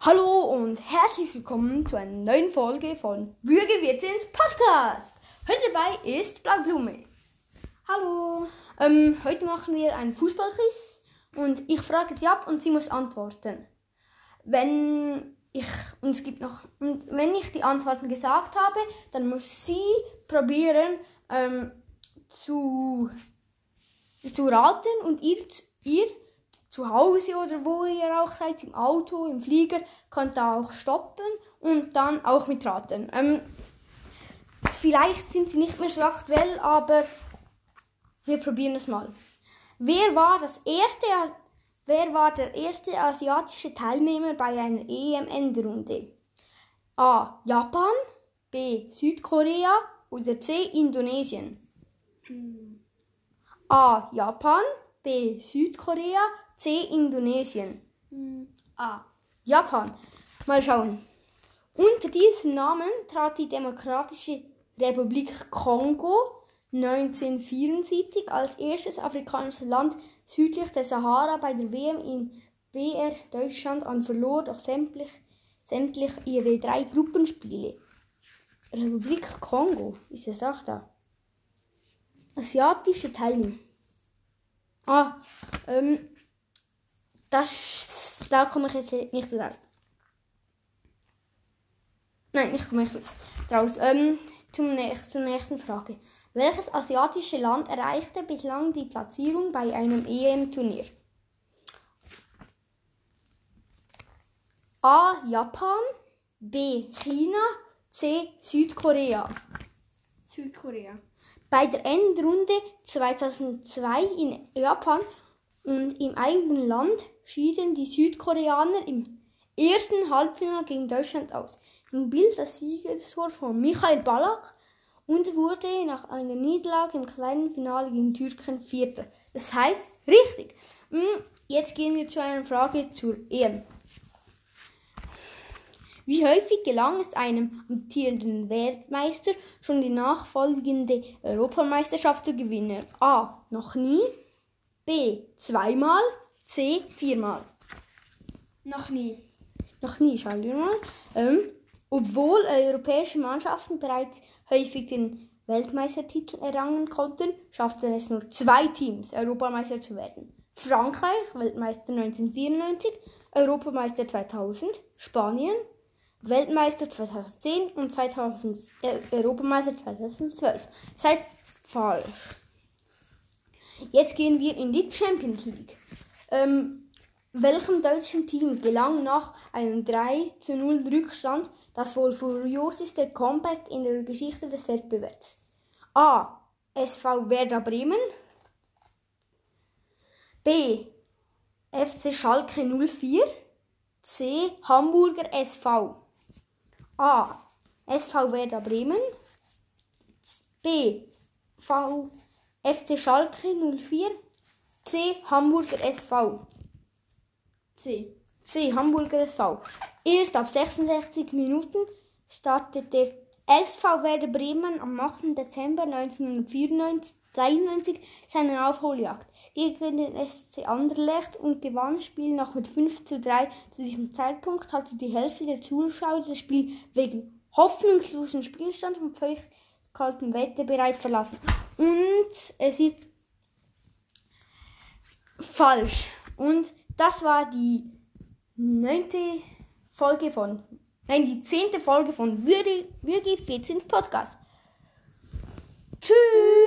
Hallo und herzlich willkommen zu einer neuen Folge von Würge wird's ins Podcast. Heute dabei ist Blaublume. Hallo. Ähm, heute machen wir einen Fußballquiz und ich frage sie ab und sie muss antworten. Wenn ich und es gibt noch und wenn ich die Antworten gesagt habe, dann muss sie probieren ähm, zu zu raten und ihr, ihr zu Hause oder wo ihr auch seid, im Auto, im Flieger, könnt ihr auch stoppen und dann auch mitraten. Ähm, vielleicht sind sie nicht mehr so aktuell, aber wir probieren es mal. Wer war das erste, wer war der erste asiatische Teilnehmer bei einer EM-Endrunde? A. Japan, B. Südkorea oder C. Indonesien? A. Japan, B. Südkorea, C. Indonesien. A. Japan. Mal schauen. Unter diesem Namen trat die Demokratische Republik Kongo 1974 als erstes afrikanisches Land südlich der Sahara bei der WM in BR Deutschland an, verlor doch sämtlich, sämtlich ihre drei Gruppenspiele. Republik Kongo, ist es auch da? Asiatische Teilnehmer. Ah, ähm, das, da komme ich jetzt nicht raus. Nein, ich komme nicht raus. Ähm, zum nächsten, zur nächsten Frage. Welches asiatische Land erreichte bislang die Platzierung bei einem EM-Turnier? A. Japan, B. China, C. Südkorea. Südkorea. Bei der Endrunde 2002 in Japan und im eigenen Land schieden die Südkoreaner im ersten Halbfinale gegen Deutschland aus. Im Bild das Siegestor von Michael Ballack und wurde nach einer Niederlage im kleinen Finale gegen Türken Vierter. Das heißt, richtig. Hm, Jetzt gehen wir zu einer Frage zur EM. Wie häufig gelang es einem amtierenden Weltmeister, schon die nachfolgende Europameisterschaft zu gewinnen? A. Noch nie. B. Zweimal. C. Viermal. Noch nie. Noch nie, schauen wir mal. Ähm, obwohl europäische Mannschaften bereits häufig den Weltmeistertitel errangen konnten, schafften es nur zwei Teams, Europameister zu werden. Frankreich, Weltmeister 1994, Europameister 2000, Spanien, Weltmeister 2010 und 2000, äh, Europameister 2012. Seid falsch. Jetzt gehen wir in die Champions League. Ähm, welchem deutschen Team gelang nach einem 3 zu 0 Rückstand das wohl furioseste Comeback in der Geschichte des Wettbewerbs? A. SV Werder Bremen. B. FC Schalke 04. C. Hamburger SV. A. SV Werder Bremen. B. V. FC Schalke 04. C. Hamburger SV. C. C. Hamburger SV. Erst ab 66 Minuten startet der SV Werder Bremen am 8. Dezember 1993 seine Aufholjagd gegen den SC Anderlecht und gewann das Spiel noch mit 5 zu 3. Zu diesem Zeitpunkt hatte die Hälfte der Zuschauer das Spiel wegen hoffnungslosen Spielstand und kalten Wetter bereits verlassen. Und es ist falsch. Und das war die neunte Folge von, Nein, die zehnte Folge von Würge 14 Podcast. Tschüss!